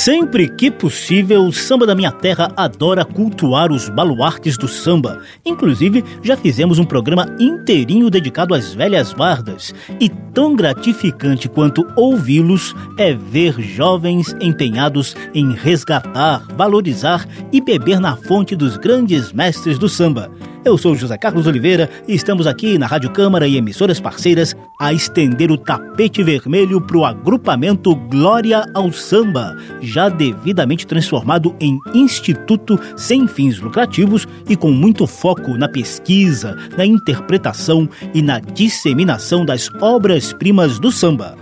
Sempre que possível, o Samba da Minha Terra adora cultuar os baluartes do samba. Inclusive, já fizemos um programa inteirinho dedicado às velhas guardas. E tão gratificante quanto ouvi-los é ver jovens empenhados em resgatar, valorizar e beber na fonte dos grandes mestres do samba. Eu sou José Carlos Oliveira e estamos aqui na Rádio Câmara e emissoras parceiras a estender o tapete vermelho para o agrupamento Glória ao Samba, já devidamente transformado em instituto sem fins lucrativos e com muito foco na pesquisa, na interpretação e na disseminação das obras-primas do samba.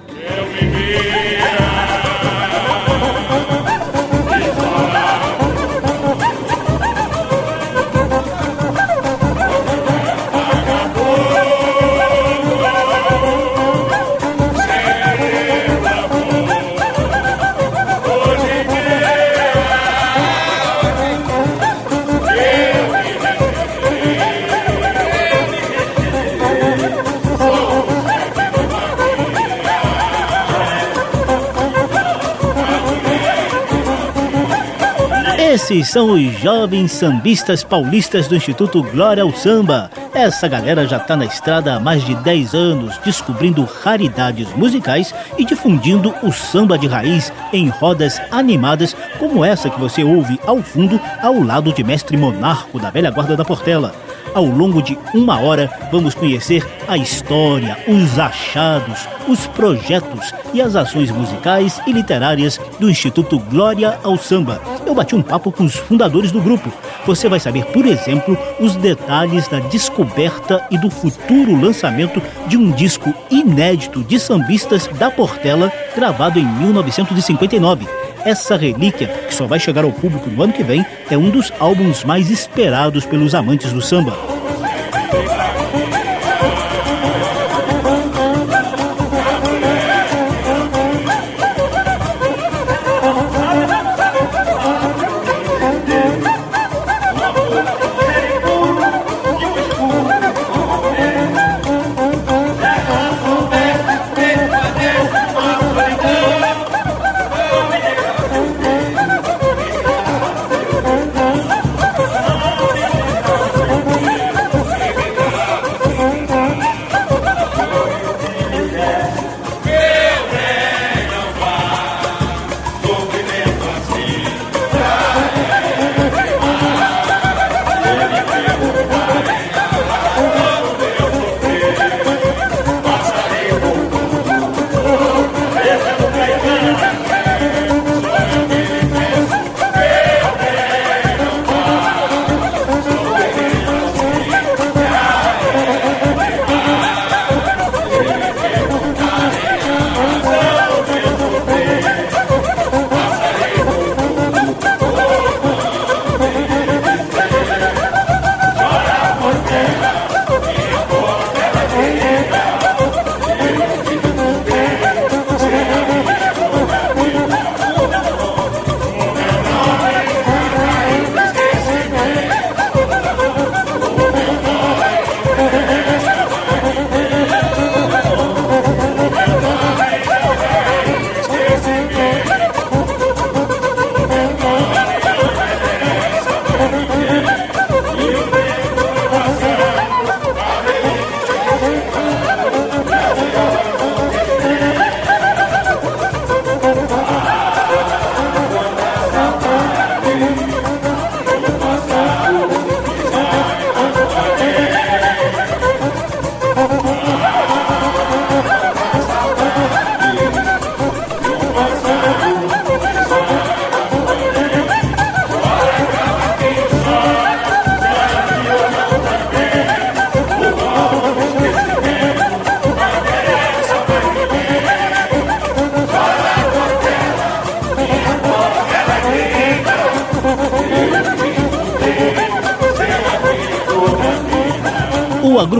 Esses são os jovens sambistas paulistas do Instituto Glória ao Samba. Essa galera já está na estrada há mais de 10 anos, descobrindo raridades musicais e difundindo o samba de raiz em rodas animadas como essa que você ouve ao fundo, ao lado de Mestre Monarco da velha guarda da Portela. Ao longo de uma hora, vamos conhecer a história, os achados, os projetos e as ações musicais e literárias do Instituto Glória ao Samba. Eu bati um papo com os fundadores do grupo. Você vai saber, por exemplo, os detalhes da descoberta e do futuro lançamento de um disco inédito de sambistas da Portela, gravado em 1959. Essa relíquia, que só vai chegar ao público no ano que vem, é um dos álbuns mais esperados pelos amantes do samba.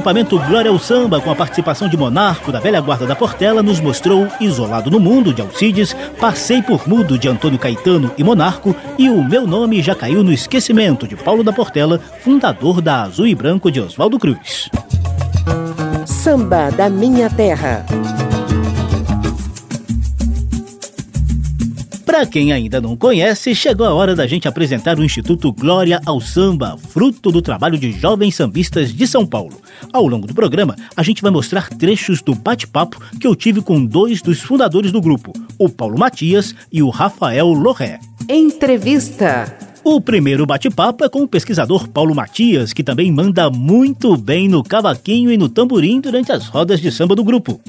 Agrupamento Glória ao Samba, com a participação de Monarco da velha guarda da Portela, nos mostrou Isolado no Mundo, de Alcides, Passei por Mudo, de Antônio Caetano e Monarco, e O Meu Nome Já Caiu no Esquecimento, de Paulo da Portela, fundador da Azul e Branco de Oswaldo Cruz. Samba da Minha Terra. Para quem ainda não conhece, chegou a hora da gente apresentar o Instituto Glória ao Samba, fruto do trabalho de jovens sambistas de São Paulo. Ao longo do programa, a gente vai mostrar trechos do bate-papo que eu tive com dois dos fundadores do grupo, o Paulo Matias e o Rafael Lorré. Entrevista. O primeiro bate-papo é com o pesquisador Paulo Matias, que também manda muito bem no cavaquinho e no tamborim durante as rodas de samba do grupo.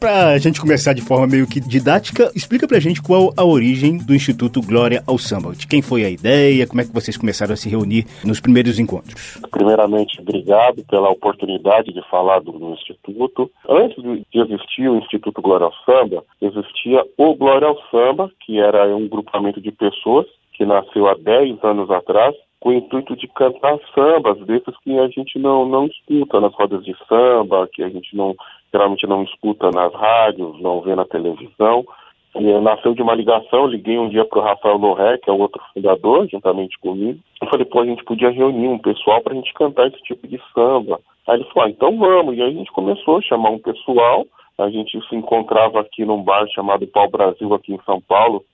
Pra gente começar de forma meio que didática, explica pra gente qual a origem do Instituto Glória ao Samba. De quem foi a ideia, como é que vocês começaram a se reunir nos primeiros encontros? Primeiramente, obrigado pela oportunidade de falar do, do Instituto. Antes de existir o Instituto Glória ao Samba, existia o Glória ao Samba, que era um grupamento de pessoas que nasceu há 10 anos atrás, com o intuito de cantar sambas desses que a gente não, não escuta nas rodas de samba, que a gente não geralmente não escuta nas rádios, não vê na televisão. E nasceu de uma ligação, liguei um dia para o Rafael Loré, que é o outro fundador, juntamente comigo. Eu falei, pô, a gente podia reunir um pessoal para a gente cantar esse tipo de samba. Aí ele falou, ah, então vamos. E aí a gente começou a chamar um pessoal. A gente se encontrava aqui num bar chamado Pau Brasil, aqui em São Paulo,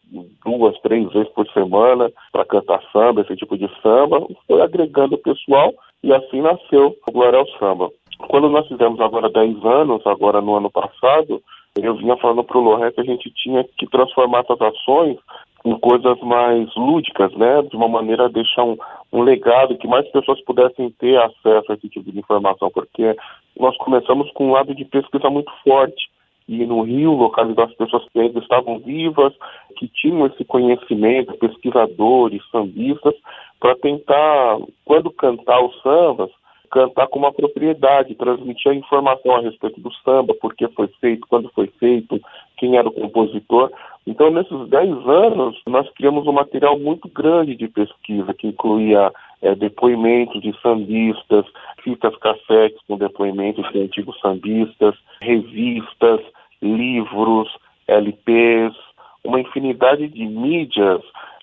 duas, três vezes por semana para cantar samba, esse tipo de samba. Foi agregando o pessoal e assim nasceu o Glória ao Samba. Quando nós fizemos agora 10 anos, agora no ano passado, eu vinha falando para o Loré que a gente tinha que transformar essas ações em coisas mais lúdicas, né? De uma maneira a deixar um, um legado que mais pessoas pudessem ter acesso a esse tipo de informação, porque nós começamos com um lado de pesquisa muito forte e no Rio localizar as pessoas que ainda estavam vivas, que tinham esse conhecimento, pesquisadores, sambistas, para tentar, quando cantar os sambas, cantar com uma propriedade, transmitir a informação a respeito do samba, por que foi feito, quando foi feito, quem era o compositor. Então, nesses 10 anos, nós criamos um material muito grande de pesquisa, que incluía é, depoimentos de sambistas, fitas cassetes com depoimentos de antigos sambistas, revistas, livros, LPs, uma infinidade de mídias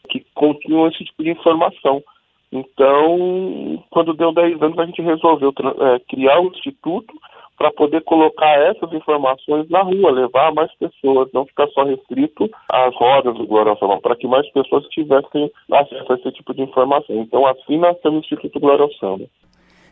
que continham esse tipo de informação. Então, quando deu 10 anos, a gente resolveu é, criar o um instituto para poder colocar essas informações na rua, levar mais pessoas, não ficar só restrito às rodas do Glória ao para que mais pessoas tivessem acesso a esse tipo de informação. Então, assim nasceu o Instituto Glória ao.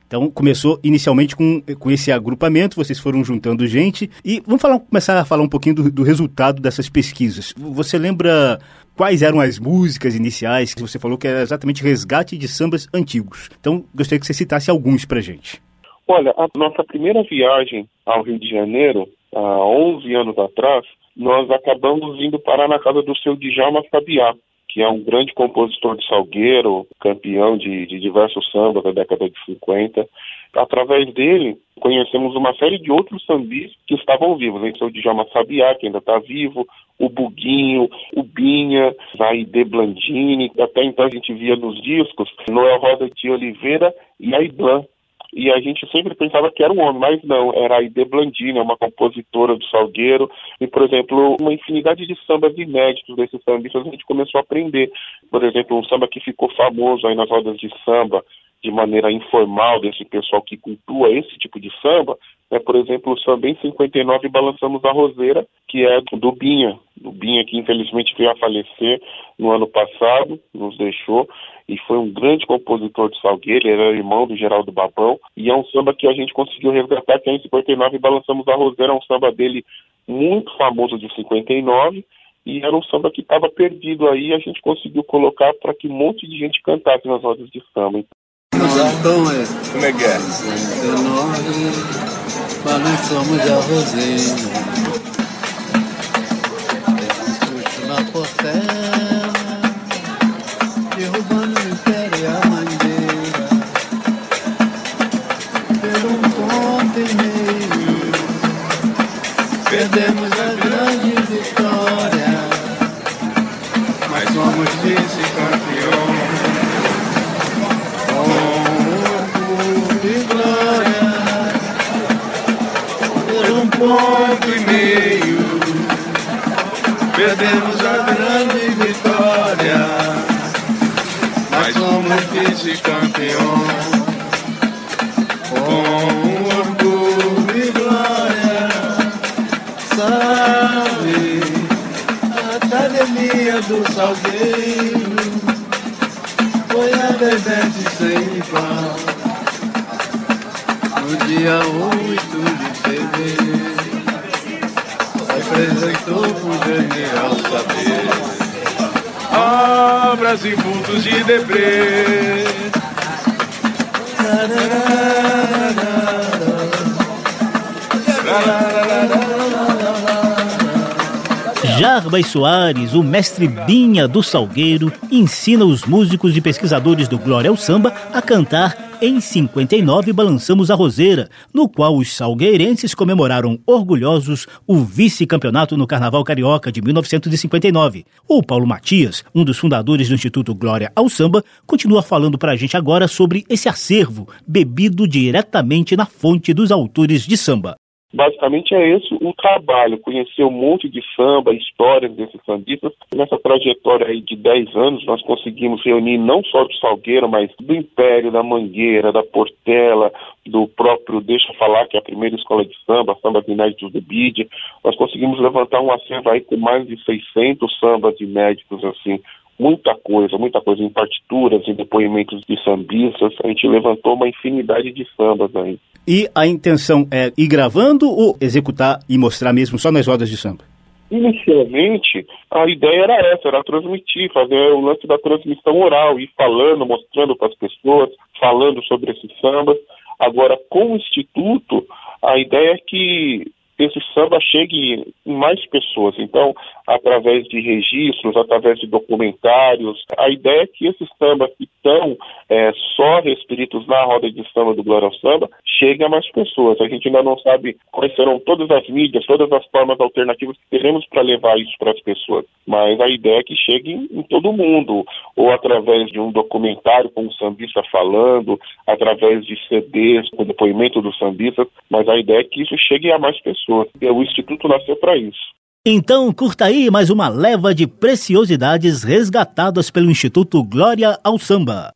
Então começou inicialmente com, com esse agrupamento, vocês foram juntando gente e vamos falar, começar a falar um pouquinho do, do resultado dessas pesquisas. Você lembra quais eram as músicas iniciais que você falou que era exatamente resgate de sambas antigos? Então gostaria que você citasse alguns pra gente. Olha, a nossa primeira viagem ao Rio de Janeiro, há 11 anos atrás, nós acabamos indo parar na casa do seu Djalma Fabiá que é um grande compositor de salgueiro, campeão de, de diversos sambas da década de 50. Através dele, conhecemos uma série de outros sambis que estavam vivos. É o Djalma Sabiá, que ainda está vivo, o Buguinho, o Binha, Zaide Blandini. Até então a gente via nos discos Noel Roda de Oliveira e Aiblan, e a gente sempre pensava que era um homem, mas não, era a Ide Blandina, uma compositora do Salgueiro, e, por exemplo, uma infinidade de sambas inéditos desses sambistas a gente começou a aprender. Por exemplo, um samba que ficou famoso aí nas rodas de samba, de maneira informal, desse pessoal que cultua esse tipo de samba, é, por exemplo, o samba em 59 Balançamos a Roseira, que é do Binha, do Binha que infelizmente veio a falecer no ano passado, nos deixou, e foi um grande compositor de Salgueiro, era irmão do Geraldo Babão, e é um samba que a gente conseguiu resgatar, que é em 59 Balançamos a Roseira, é um samba dele muito famoso de 59, e era um samba que estava perdido aí, a gente conseguiu colocar para que um monte de gente cantasse nas rodas de samba. Como é que é? Balançamos a roseira complimento. De deprê Jarbas Soares, o mestre Binha do Salgueiro, ensina os músicos e pesquisadores do Glória ao Samba a cantar Em 59 Balançamos a Roseira, no qual os salgueirenses comemoraram orgulhosos o vice-campeonato no Carnaval Carioca de 1959. O Paulo Matias, um dos fundadores do Instituto Glória ao Samba, continua falando pra gente agora sobre esse acervo bebido diretamente na fonte dos autores de samba. Basicamente é esse o trabalho, conhecer um monte de samba, histórias desses sambistas. Nessa trajetória aí de 10 anos, nós conseguimos reunir não só do Salgueiro, mas do Império, da Mangueira, da Portela, do próprio Deixa Falar, que é a primeira escola de samba, Samba Inéditos do BID. Nós conseguimos levantar um acervo aí com mais de 600 sambas inéditos, assim, muita coisa, muita coisa em partituras, em depoimentos de sambistas. A gente levantou uma infinidade de sambas aí. E a intenção é ir gravando ou executar e mostrar mesmo só nas rodas de samba? Inicialmente, a ideia era essa, era transmitir, fazer o lance da transmissão oral, ir falando, mostrando para as pessoas, falando sobre esses sambas. Agora, com o Instituto, a ideia é que esse samba chegue em mais pessoas. Então, através de registros, através de documentários, a ideia é que esses sambas que estão é, só restritos na roda de samba do Glória ao Samba cheguem a mais pessoas. A gente ainda não sabe quais serão todas as mídias, todas as formas alternativas que teremos para levar isso para as pessoas. Mas a ideia é que chegue em todo mundo, ou através de um documentário com um sambista falando, através de CDs com depoimento dos sambistas, mas a ideia é que isso chegue a mais pessoas. O Instituto nasceu para isso. Então, curta aí mais uma leva de preciosidades resgatadas pelo Instituto Glória ao Samba.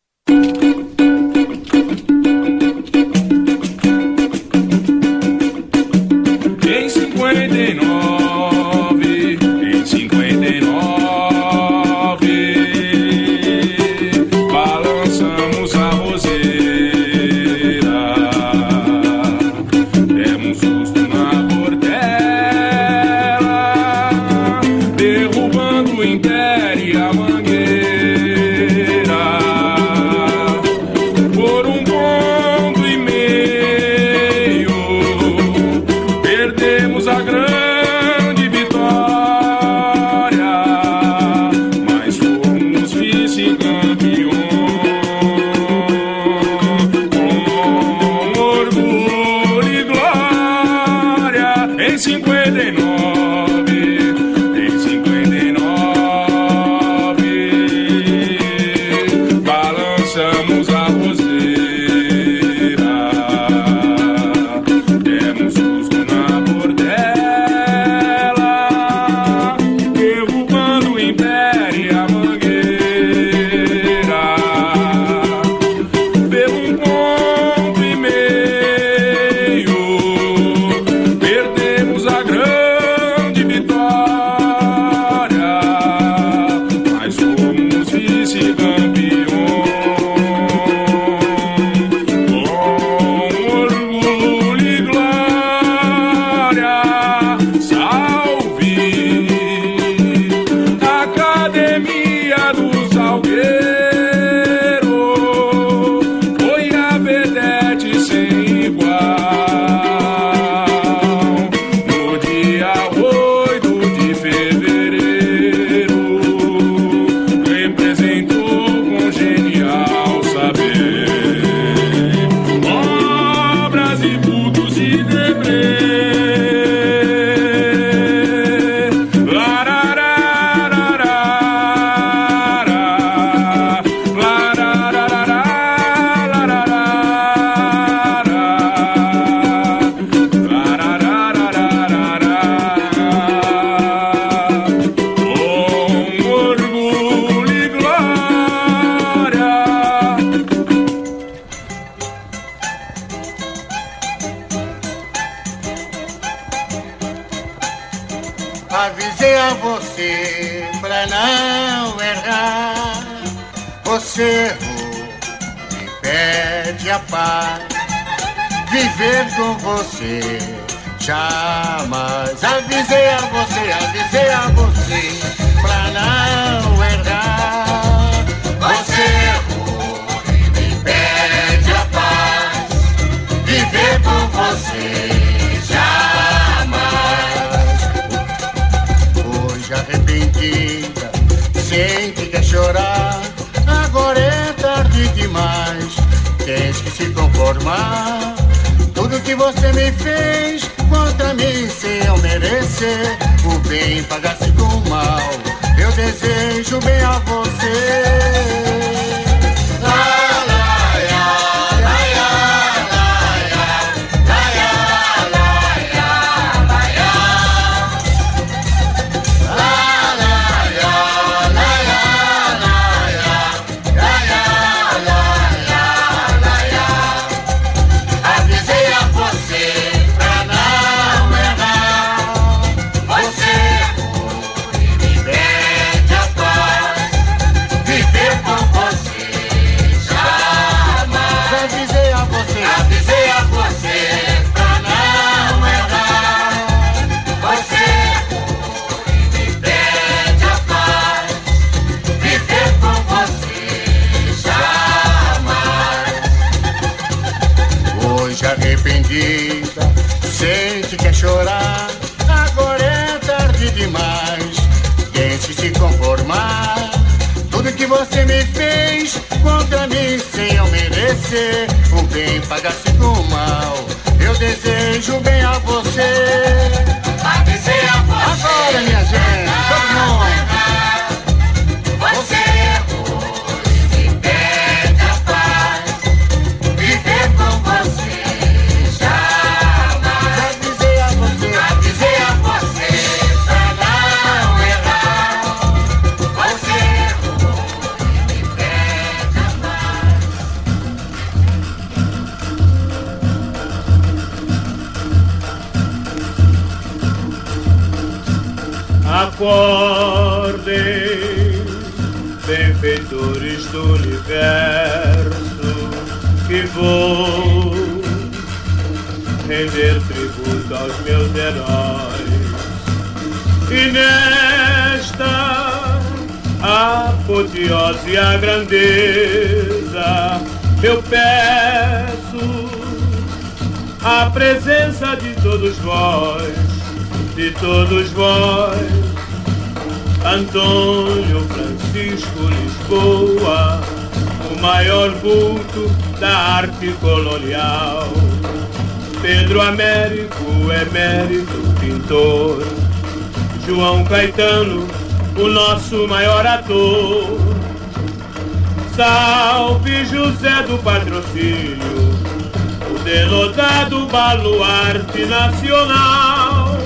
Você me pede a paz. Viver com você jamais. Avisei a você, avisei a você pra não errar. Você Tudo que você me fez contra mim sem eu merecer. O bem pagasse com o mal. Eu desejo bem a você. O bem pagasse com o mal. Eu desejo bem a você. Avisei a você. Agora, minha gente, render tributo aos meus heróis. E nesta apoteose a grandeza, eu peço a presença de todos vós, de todos vós. Antônio Francisco Lisboa, o maior vulto da arte colonial. Pedro Américo, emérito pintor. João Caetano, o nosso maior ator. Salve José do Patrocínio, o denotado baluarte nacional.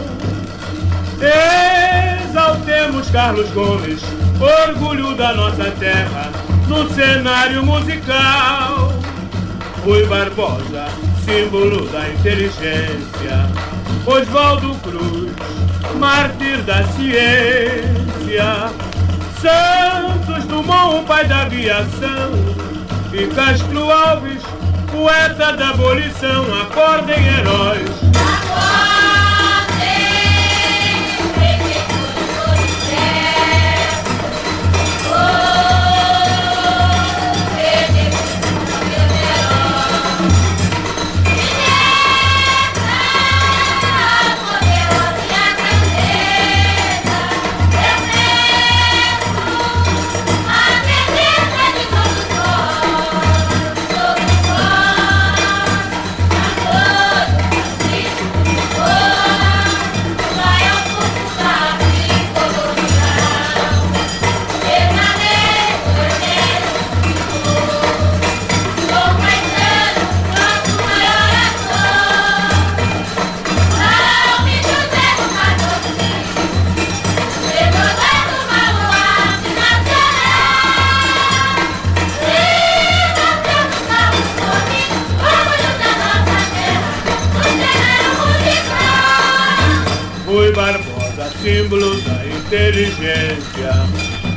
Exaltemos Carlos Gomes, orgulho da nossa terra, no cenário musical. Rui Barbosa, símbolo da inteligência. Oswaldo Cruz, mártir da ciência. Santos Dumont, pai da aviação. E Castro Alves, poeta da abolição. Acordem, heróis.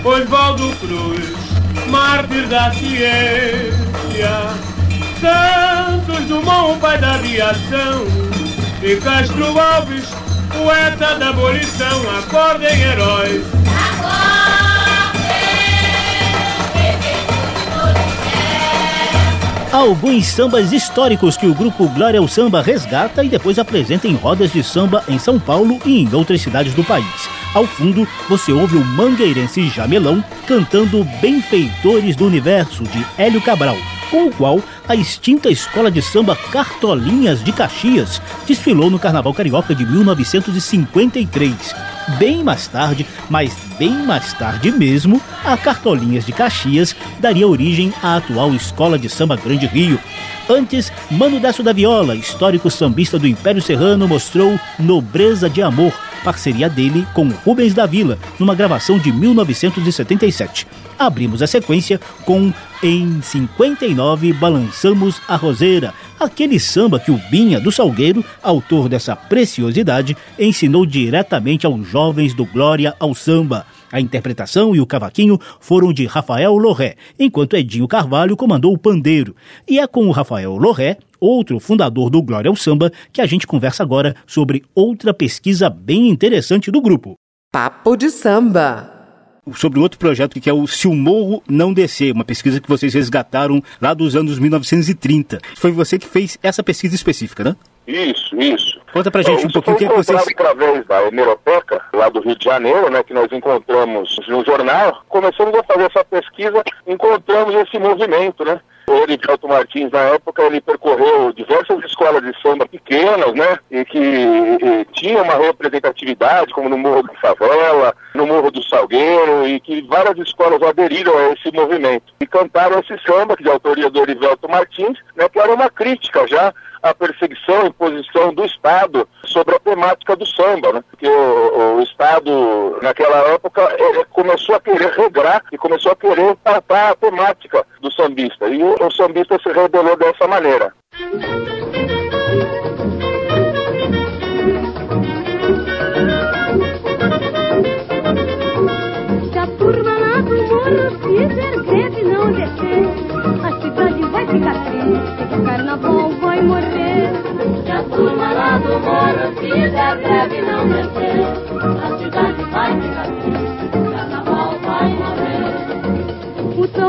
Oswaldo Cruz, mártir da ciência. Santos Dumont, pai da aviação. E Castro Alves, poeta da abolição. Acordem, heróis. Alguns sambas históricos que o grupo Glória ao Samba resgata e depois apresenta em rodas de samba em São Paulo e em outras cidades do país. Ao fundo, você ouve o mangueirense Jamelão cantando Benfeitores do Universo, de Hélio Cabral, com o qual a extinta escola de samba Cartolinhas de Caxias desfilou no Carnaval Carioca de 1953. Bem mais tarde, mas bem mais tarde mesmo, a Cartolinhas de Caxias daria origem à atual Escola de Samba Grande Rio. Antes, Mano Décio da Viola, histórico sambista do Império Serrano, mostrou Nobreza de Amor, parceria dele com Rubens da Vila, numa gravação de 1977. Abrimos a sequência com Em 59 Balançamos a Roseira, aquele samba que o Binha do Salgueiro, autor dessa preciosidade, ensinou diretamente aos jovens do Glória ao Samba. A interpretação e o cavaquinho foram de Rafael Loré, enquanto Edinho Carvalho comandou o pandeiro. E é com o Rafael Loré, outro fundador do Glória ao Samba, que a gente conversa agora sobre outra pesquisa bem interessante do grupo. Papo de samba. Sobre outro projeto que é o Se o Morro Não Descer, uma pesquisa que vocês resgataram lá dos anos 1930. Foi você que fez essa pesquisa específica, né? Isso, isso. Conta pra gente um pouquinho o que, é que vocês. através da hemeroteca, lá do Rio de Janeiro, né, que nós encontramos no jornal, começamos a fazer essa pesquisa, encontramos esse movimento, né? O Erivelto Martins, na época, ele percorreu diversas escolas de samba pequenas, né? E que e, tinha uma representatividade, como no Morro do Favela, no Morro do Salgueiro, e que várias escolas aderiram a esse movimento. E cantaram esse samba, que de autoria do Erivelto Martins, né? Que era uma crítica já a perseguição e imposição do Estado sobre a temática do samba, né? Porque o, o Estado, naquela época, começou a querer regrar e começou a querer tratar a temática do sambista. E o, o sambista se rebelou dessa maneira.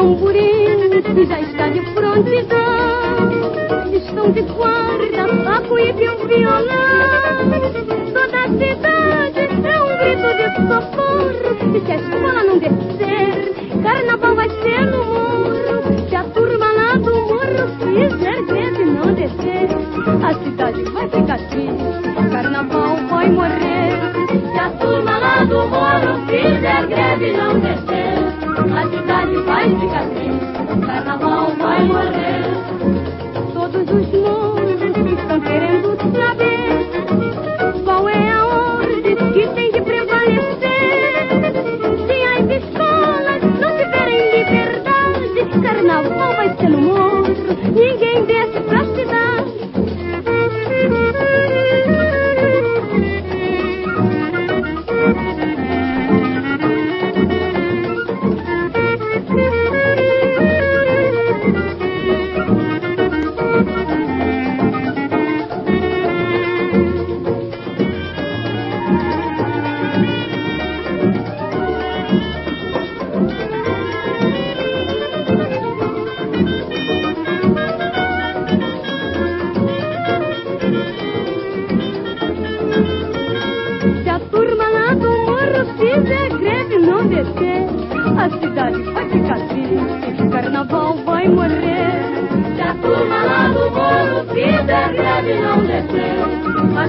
Tamborim já está de prontidão, estão de guarda, cuíca e violão. Toda a cidade é um grito de socorro, e se a escola não descer, carnaval vai ser no morro. Se a turma lá do morro fizer greve não descer, a cidade vai ficar triste, carnaval vai morrer. Se a turma lá do morro fizer greve não descer, a cidade vai ficar triste, carnaval vai morrer. Todos os morros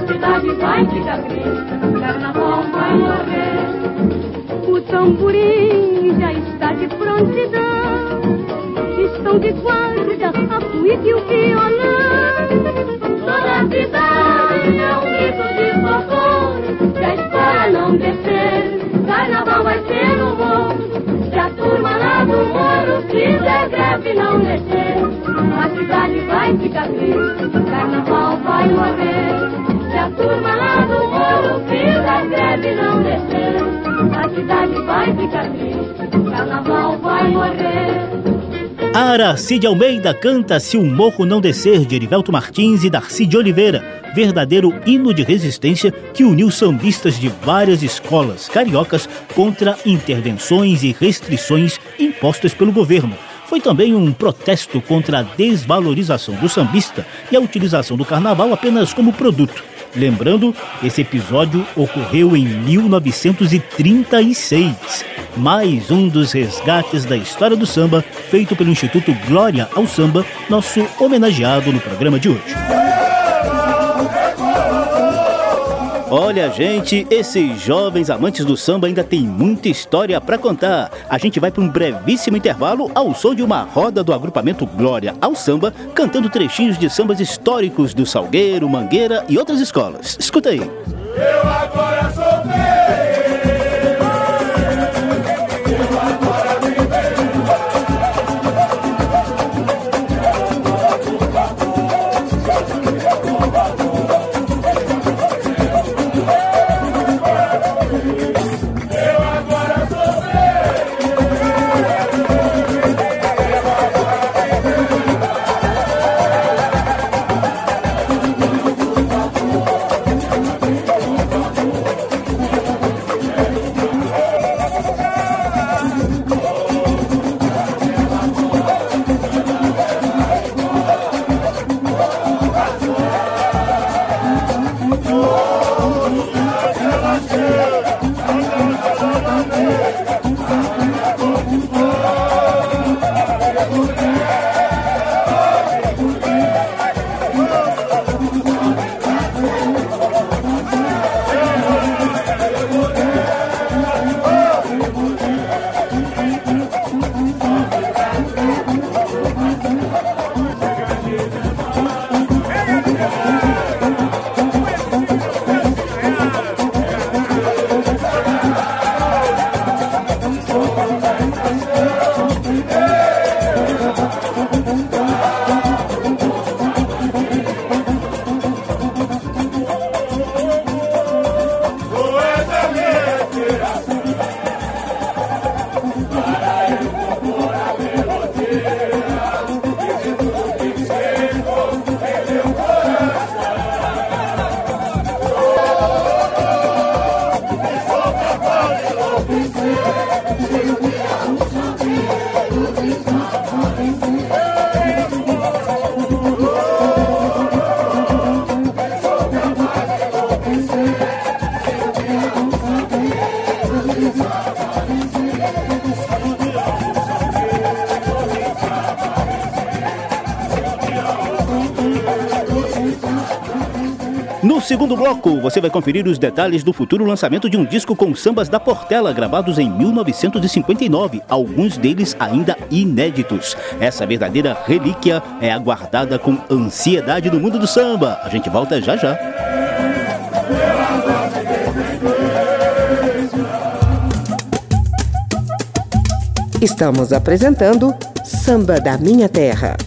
cidade vai ficar triste, carnaval vai morrer. O tamborim já está de prontidão, estão de guarda a cuíca e o violão. Toda a cidade é um grito de socorro, se a não descer, carnaval vai ser no morro. Se a turma lá do morro fizer greve não descer, o carnaval. Aracide Almeida canta Se o Morro Não Descer, de Erivelto Martins e Darcy de Oliveira, verdadeiro hino de resistência que uniu sambistas de várias escolas cariocas contra intervenções e restrições impostas pelo governo. Foi também um protesto contra a desvalorização do sambista e a utilização do carnaval apenas como produto. Lembrando, esse episódio ocorreu em 1936. Mais um dos resgates da história do samba, feito pelo Instituto Glória ao Samba, nosso homenageado no programa de hoje. Olha, gente, esses jovens amantes do samba ainda tem muita história para contar. A gente vai para um brevíssimo intervalo ao som de uma roda do agrupamento Glória ao Samba, cantando trechinhos de sambas históricos do Salgueiro, Mangueira e outras escolas. Escuta aí. Eu agora sou Veio segundo bloco, você vai conferir os detalhes do futuro lançamento de um disco com sambas da Portela, gravados em 1959, alguns deles ainda inéditos. Essa verdadeira relíquia é aguardada com ansiedade no mundo do samba. A gente volta já já. Estamos apresentando Samba da Minha Terra.